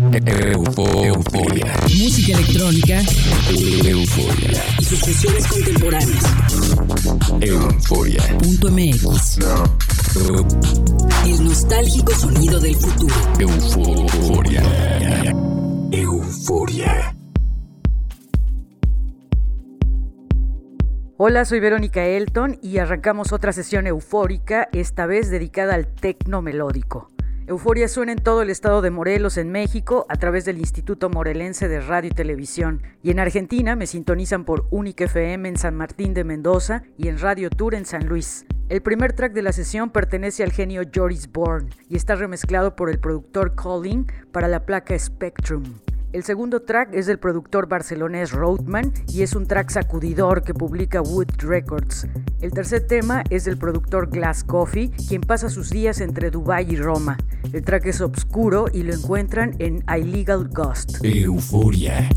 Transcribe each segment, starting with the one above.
Euforia. Música electrónica. Euforia. Y sus contemporáneas. Euforia. Punto MX. El nostálgico sonido del futuro. Euforia. Euforia. Hola, soy Verónica Elton y arrancamos otra sesión eufórica, esta vez dedicada al tecno melódico. Euforia suena en todo el estado de Morelos, en México, a través del Instituto Morelense de Radio y Televisión. Y en Argentina me sintonizan por Unique FM en San Martín de Mendoza y en Radio Tour en San Luis. El primer track de la sesión pertenece al genio Joris Bourne y está remezclado por el productor Colin para la placa Spectrum. El segundo track es del productor barcelonés Roadman y es un track sacudidor que publica Wood Records. El tercer tema es del productor Glass Coffee, quien pasa sus días entre Dubai y Roma. El track es obscuro y lo encuentran en Illegal Ghost. Euforia.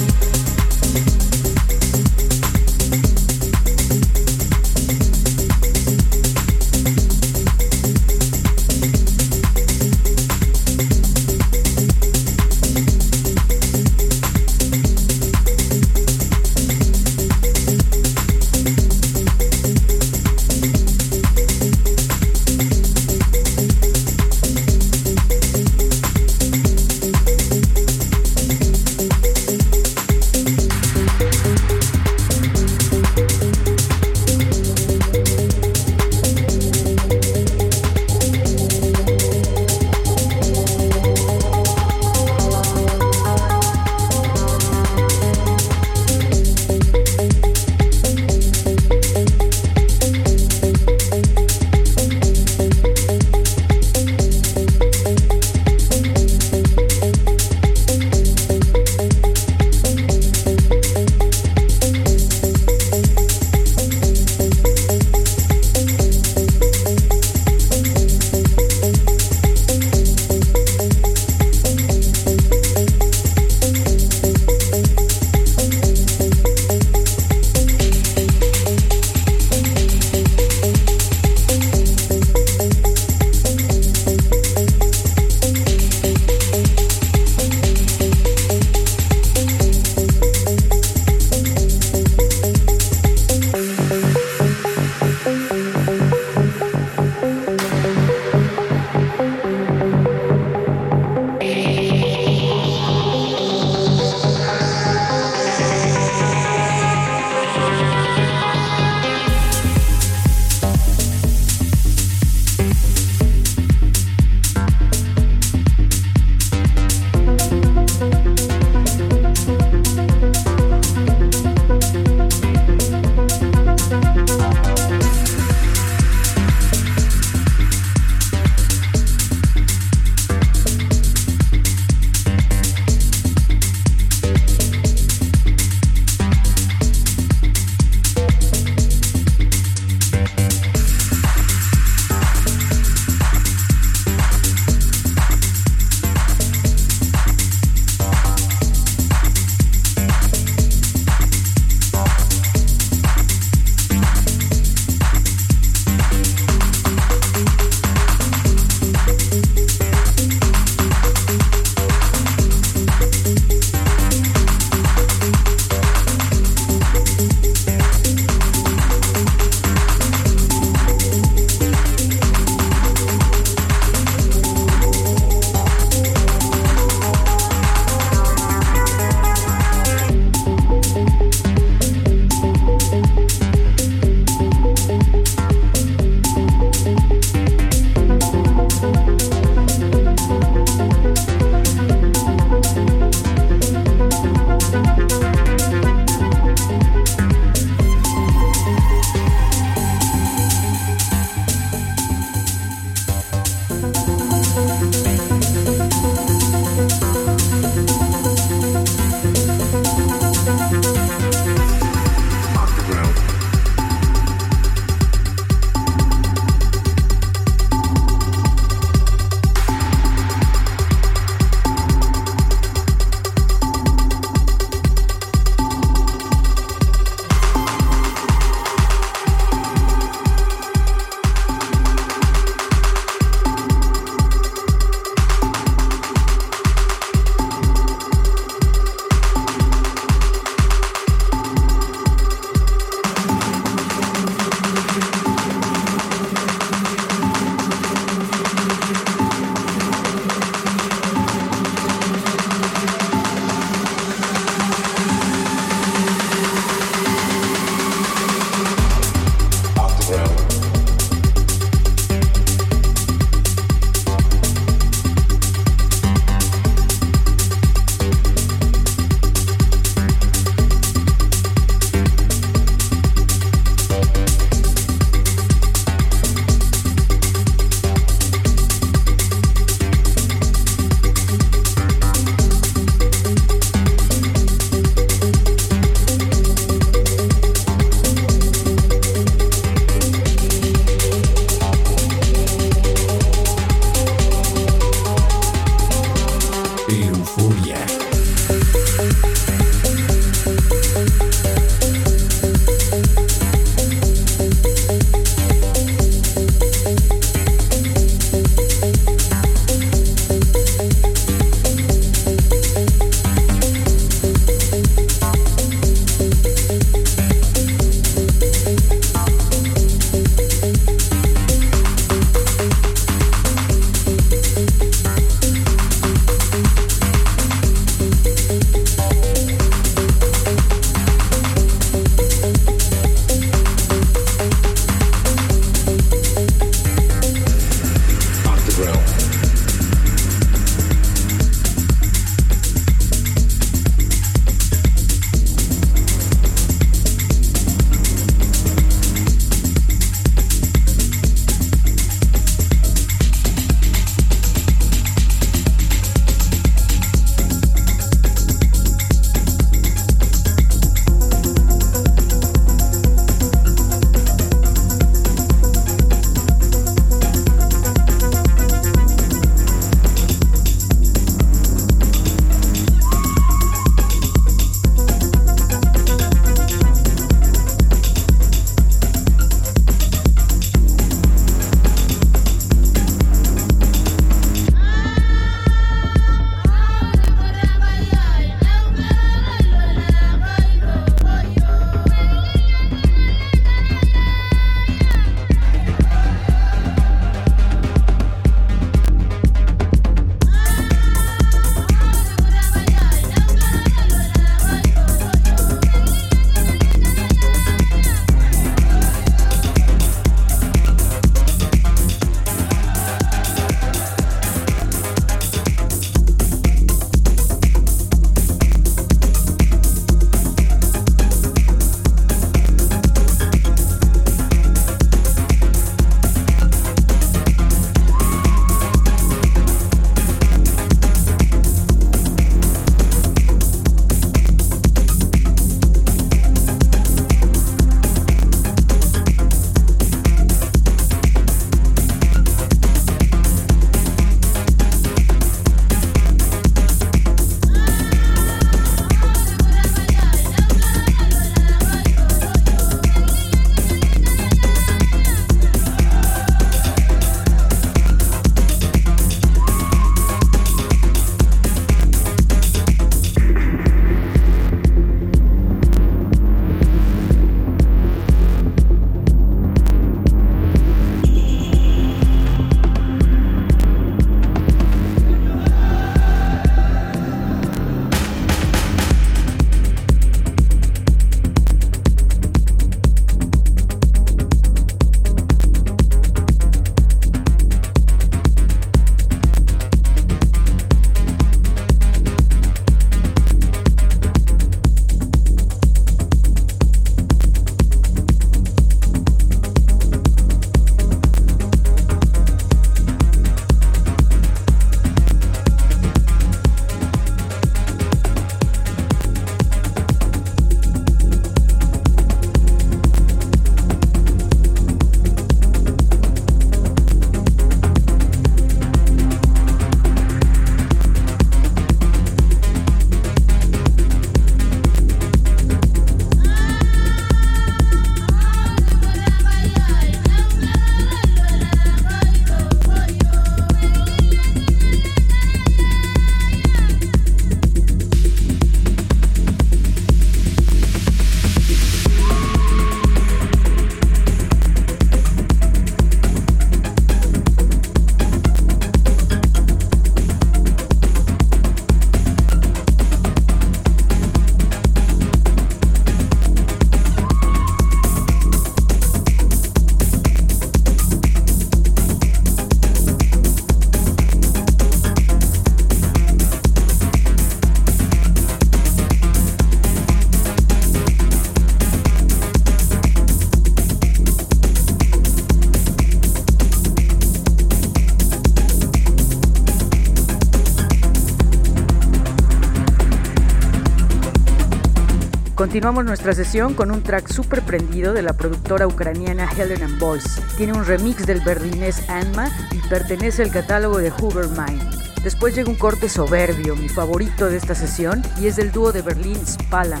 Continuamos nuestra sesión con un track súper prendido de la productora ucraniana Helen and Boyce. Tiene un remix del berlinés Anma y pertenece al catálogo de Hoover Mind. Después llega un corte soberbio, mi favorito de esta sesión, y es del dúo de Berlín Spalam.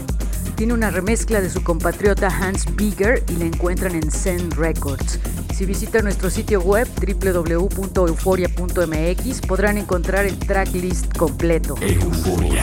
Tiene una remezcla de su compatriota Hans Bigger y la encuentran en Zen Records. Si visitan nuestro sitio web www.euforia.mx podrán encontrar el tracklist completo. Euforia.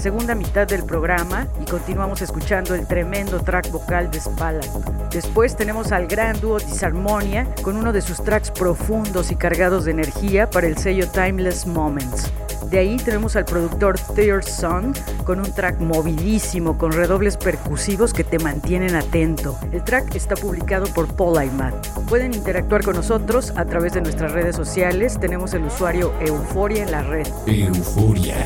Segunda mitad del programa y continuamos escuchando el tremendo track vocal de Spala. Después tenemos al gran dúo Disharmonia con uno de sus tracks profundos y cargados de energía para el sello Timeless Moments. De ahí tenemos al productor Third Son con un track movidísimo con redobles percusivos que te mantienen atento. El track está publicado por Paul Aymat. Pueden interactuar con nosotros a través de nuestras redes sociales. Tenemos el usuario Euforia en la red. Euforia.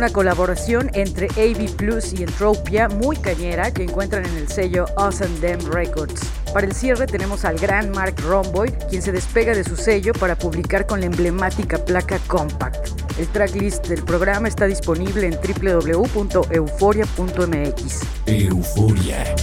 Una colaboración entre AV Plus y Entropia muy cañera que encuentran en el sello Us and Them Records. Para el cierre tenemos al gran Mark Romboy, quien se despega de su sello para publicar con la emblemática placa Compact. El tracklist del programa está disponible en www.euforia.mx. Euforia.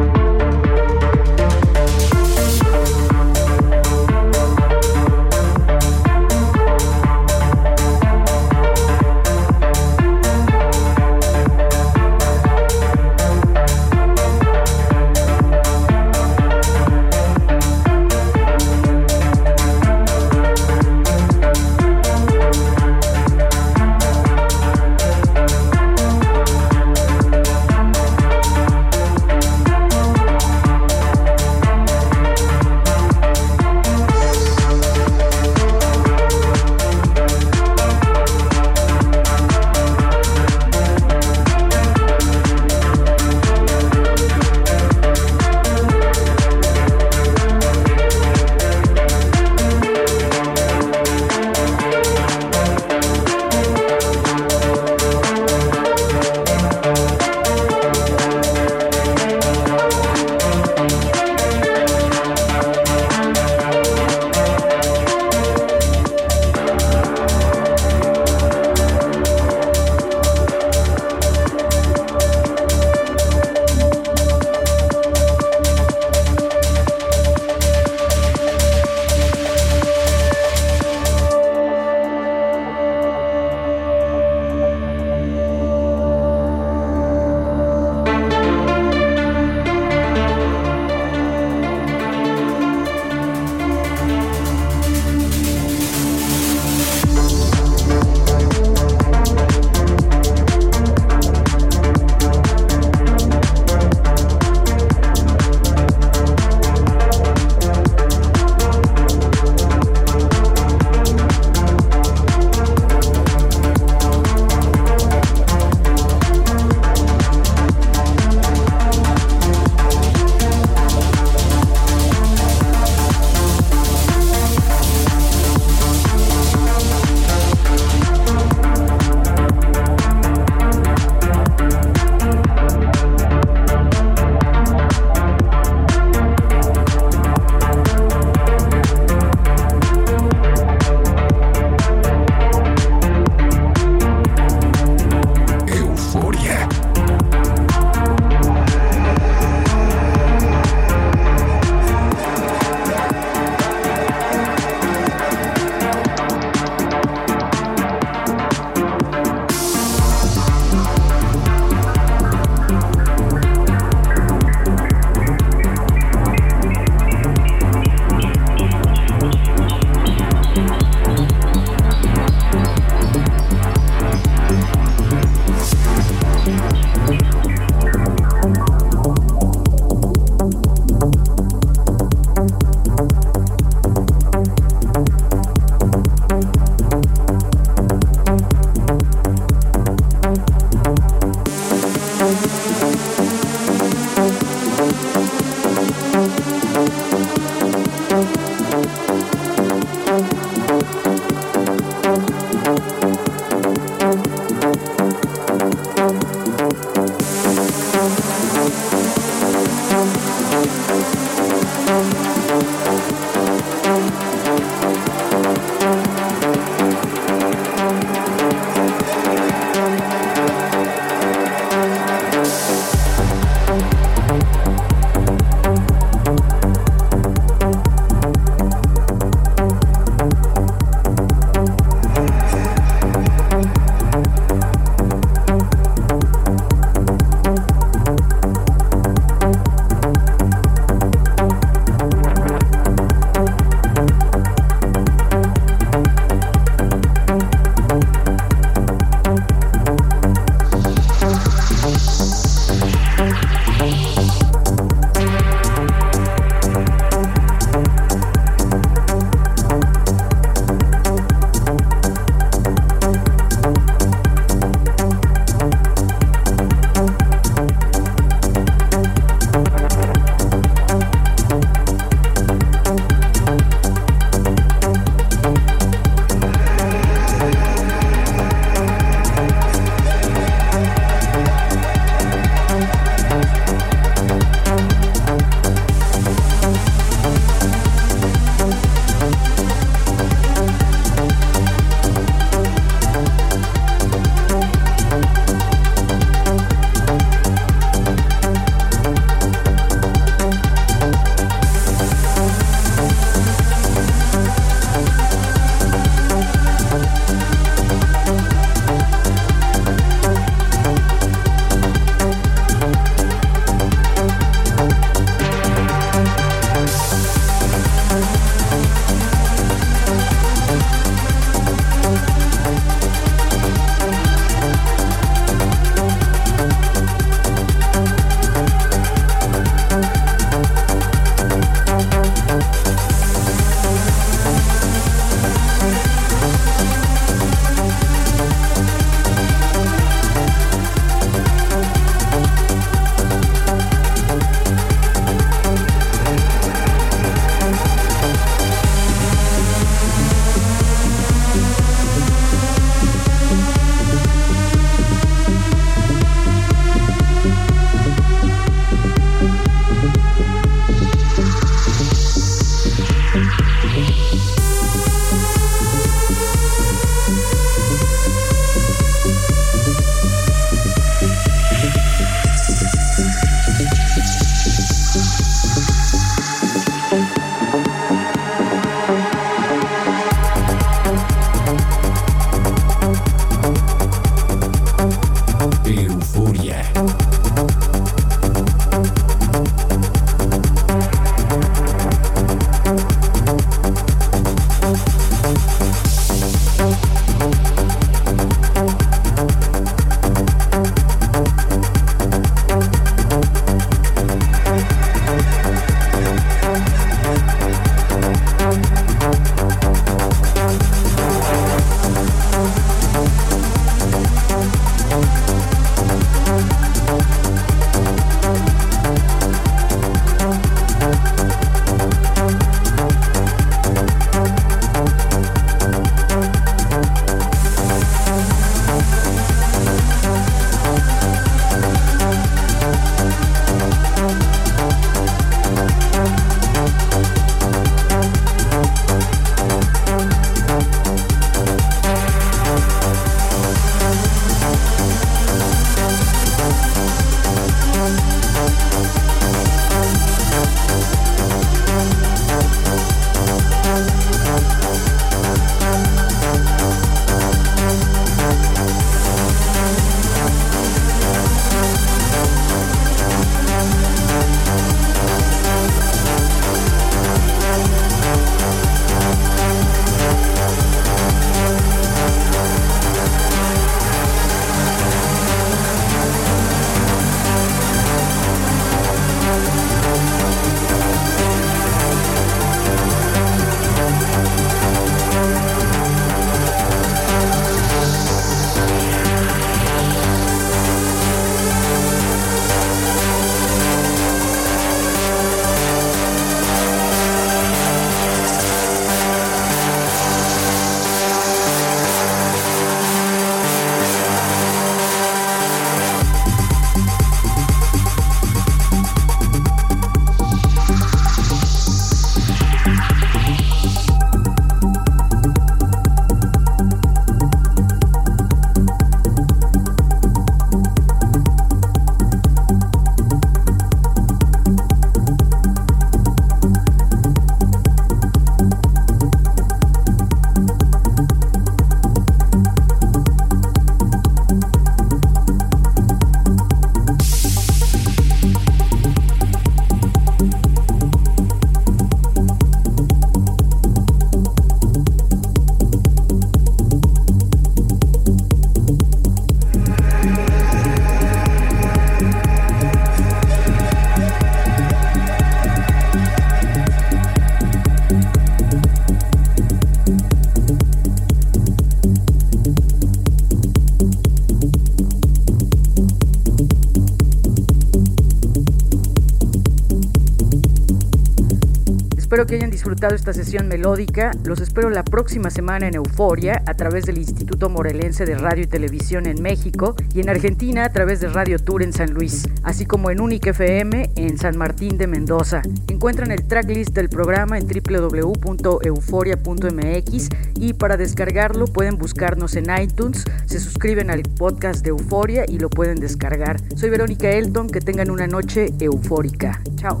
Que hayan disfrutado esta sesión melódica. Los espero la próxima semana en Euforia a través del Instituto Morelense de Radio y Televisión en México y en Argentina a través de Radio Tour en San Luis, así como en Unique FM en San Martín de Mendoza. Encuentran el tracklist del programa en www.euforia.mx y para descargarlo pueden buscarnos en iTunes, se suscriben al podcast de Euforia y lo pueden descargar. Soy Verónica Elton, que tengan una noche eufórica. Chao.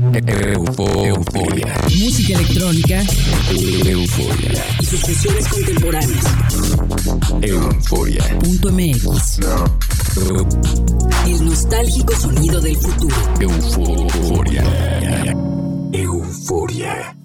Euforia. Música electrónica Euforia. y sus contemporáneas. Euforia. Punto MX. El nostálgico sonido del futuro. Euforia. Euforia.